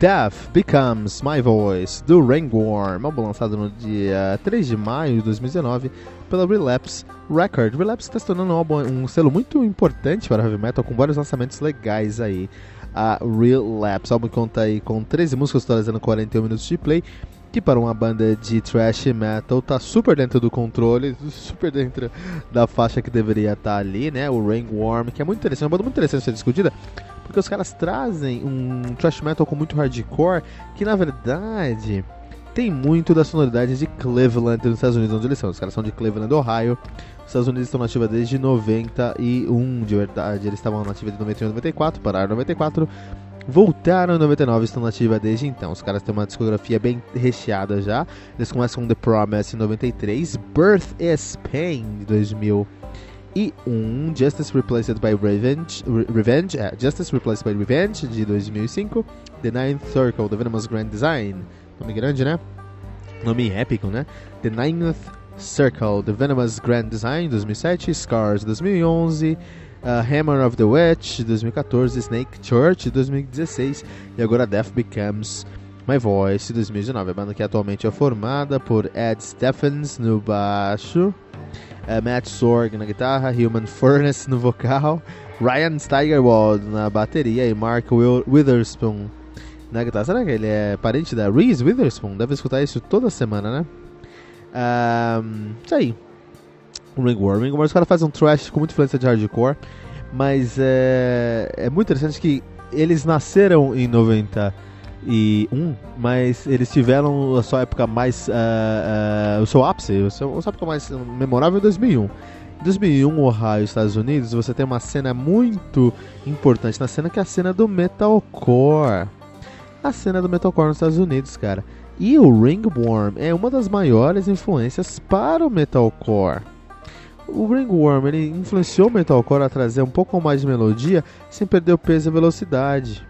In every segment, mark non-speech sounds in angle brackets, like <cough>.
Death Becomes My Voice, do Rainworm, álbum lançado no dia 3 de maio de 2019 pela Relapse Record. Relapse está se tornando um, álbum, um selo muito importante para heavy metal, com vários lançamentos legais aí. A Relapse, o álbum conta aí com 13 músicas, totalizando 41 minutos de play, que para uma banda de thrash metal tá super dentro do controle, <laughs> super dentro da faixa que deveria estar tá ali, né? O Rainworm, que é muito interessante, uma banda muito interessante ser discutida porque os caras trazem um thrash metal com muito hardcore, que na verdade tem muito da sonoridade de Cleveland nos Estados Unidos, onde eles são. Os caras são de Cleveland, Ohio. Os Estados Unidos estão nativa desde 91, de verdade. Eles estavam nativa de 91 e 94, pararam em 94. Voltaram em 99 estão nativa desde então. Os caras têm uma discografia bem recheada já. Eles começam com The Promise em 93, Birth is Pain de 2000 e um Justice Replaced by Revenge, Re Revenge é, Justice Replaced by Revenge de 2005, The Ninth Circle, The Venomous Grand Design, nome grande, né? Nome épico, né? The Ninth Circle, The Venomous Grand Design 2007, Scars 2011, uh, Hammer of the Witch 2014, Snake Church 2016 e agora Death Becomes My Voice 2019. A banda que atualmente é formada por Ed Stephens no baixo é, Matt Sorg na guitarra, Human Furnace no vocal, Ryan Steigerwald na bateria e Mark Will Witherspoon na guitarra. Será que ele é parente da Reese Witherspoon? Deve escutar isso toda semana, né? Um, isso aí. Ringworm. Ringworm, os caras fazem um trash com muita influência de hardcore, mas é, é muito interessante que eles nasceram em 90 e um, mas eles tiveram a sua época mais. Uh, uh, o seu ápice, a sua, época mais memorável em 2001. Em 2001, Ohio, Estados Unidos, você tem uma cena muito importante na cena que é a cena do metalcore. A cena do metalcore nos Estados Unidos, cara. E o Ringworm é uma das maiores influências para o metalcore. O Ringworm ele influenciou o metalcore a trazer um pouco mais de melodia sem perder o peso e a velocidade.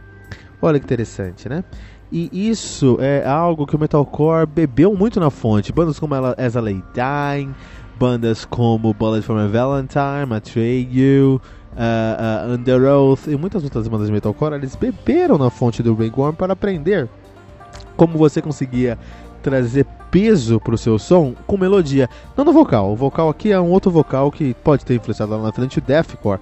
Olha que interessante, né? E isso é algo que o metalcore bebeu muito na fonte. Bandas como As a Lay Dying, bandas como Bullet for My Valentine, Atreyu, uh, uh, Under Oath e muitas outras bandas de metalcore, eles beberam na fonte do Ringworm para aprender como você conseguia trazer peso para o seu som com melodia, não no vocal. O vocal aqui é um outro vocal que pode ter influenciado lá na frente o deathcore,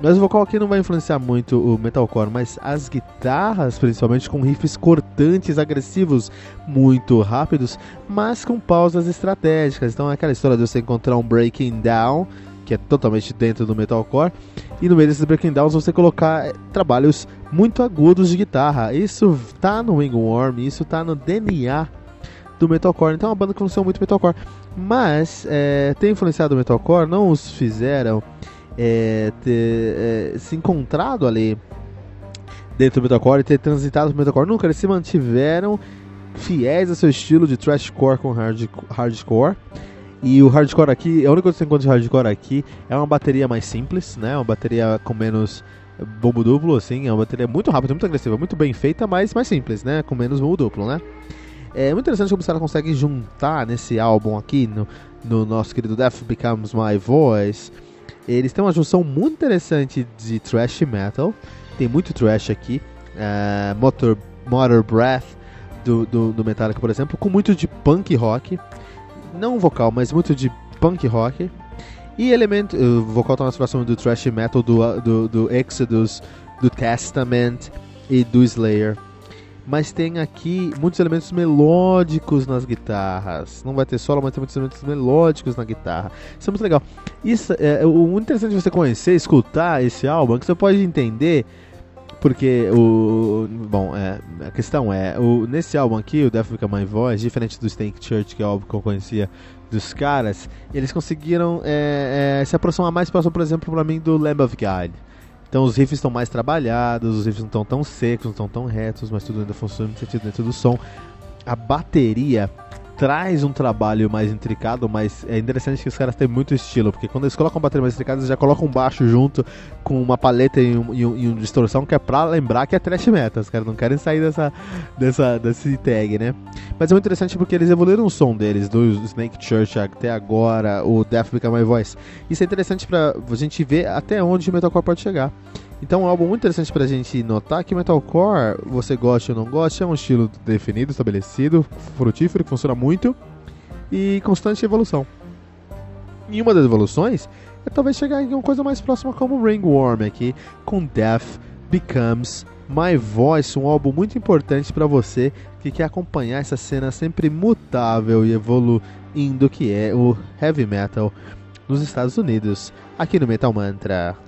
mas o vocal aqui não vai influenciar muito o metalcore, mas as guitarras, principalmente com riffs cortantes, agressivos, muito rápidos, mas com pausas estratégicas. Então é aquela história de você encontrar um breaking down, que é totalmente dentro do metalcore, e no meio desses breaking downs você colocar eh, trabalhos muito agudos de guitarra. Isso tá no Wingworm, isso tá no DNA do metalcore. Então é uma banda que funciona muito metalcore, mas é, tem influenciado o metalcore, não os fizeram é, ter é, se encontrado ali dentro do metalcore e ter transitado pro metalcore. Nunca, eles se mantiveram fiéis ao seu estilo de thrashcore com hard, hardcore. E o hardcore aqui, a única coisa que você encontra de hardcore aqui é uma bateria mais simples, né? Uma bateria com menos bombo duplo, assim, é uma bateria muito rápida, muito agressiva, muito bem feita, mas mais simples, né? Com menos bombo duplo, né? É muito interessante como os caras conseguem juntar nesse álbum aqui, no, no nosso querido Death Becomes My Voice. Eles têm uma junção muito interessante de thrash metal, tem muito thrash aqui, uh, Motor, Motor Breath do, do, do Metallica, por exemplo, com muito de punk rock, não vocal, mas muito de punk rock. E elemento, o vocal tá na situação do thrash metal, do, do, do Exodus, do Testament e do Slayer mas tem aqui muitos elementos melódicos nas guitarras. Não vai ter solo, mas tem muitos elementos melódicos na guitarra. Isso é muito legal. Isso é, o muito interessante de você conhecer, escutar esse álbum, é que você pode entender porque o. Bom, é, a questão é: o, nesse álbum aqui, o Death Become My Voice, diferente do Stank Church, que é o álbum que eu conhecia dos caras, eles conseguiram é, é, se aproximar mais próximo, por exemplo, para mim, do Lamb of God. Então os riffs estão mais trabalhados, os riffs não estão tão secos, não estão tão retos, mas tudo ainda funciona no sentido dentro do som. A bateria traz um trabalho mais intricado, mas é interessante que os caras têm muito estilo, porque quando eles colocam bateria mais intricada, eles já colocam um baixo junto com uma paleta e um, e um, e um distorção que é pra lembrar que é thrash metal. Os caras não querem sair dessa, dessa, desse tag, né? Mas é muito interessante porque eles evoluíram o som deles, do Snake Church até agora, o Death Become My Voice. Isso é interessante pra gente ver até onde o metalcore pode chegar. Então é um álbum muito interessante pra gente notar que metalcore, você gosta ou não gosta, é um estilo definido, estabelecido, frutífero, que funciona muito e constante evolução. E uma das evoluções é talvez chegar em uma coisa mais próxima como Ringworm aqui, com Death Becomes My Voice, um álbum muito importante para você que quer acompanhar essa cena sempre mutável e evoluindo que é o heavy metal nos Estados Unidos, aqui no Metal Mantra.